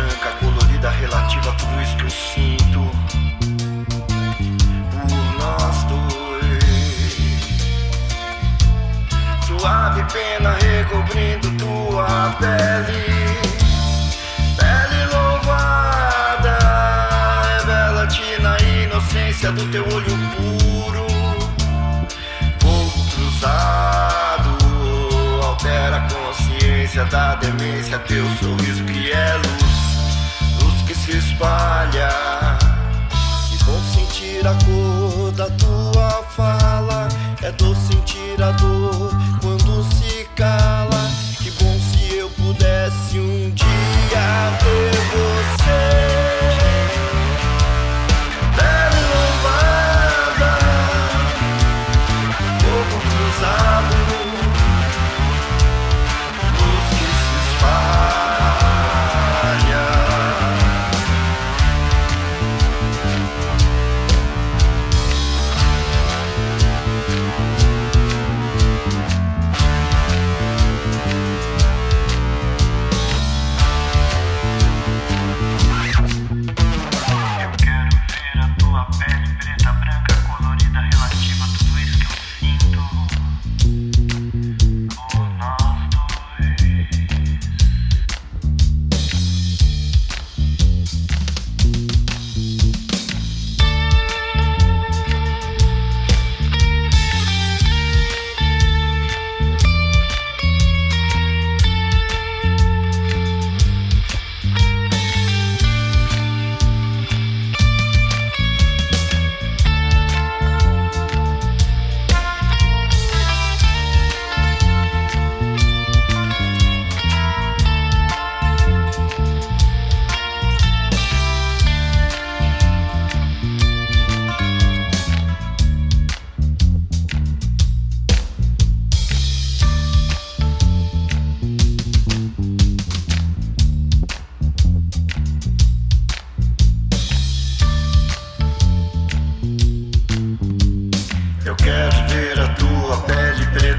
branca, colorida, relativa a tudo isso que eu sinto. Por nós dois. Suave pena recobrindo tua pele. Pele louvada, revela-te na inocência do teu olho puro. Vou cruzado, altera a consciência da demência, teu sorriso. made a cool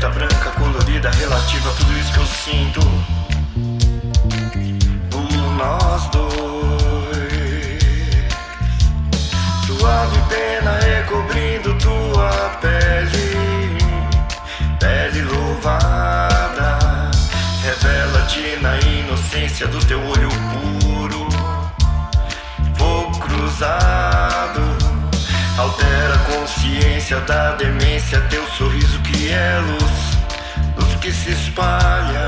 preta, branca, colorida, relativa a tudo isso que eu sinto. Por nós dois. Suave pena recobrindo tua pele, pele louvada, revela-te na inocência do teu olho puro. Fogo cruzado. Altera a consciência da demência teu sorriso luz luz que se espalha